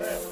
Let's.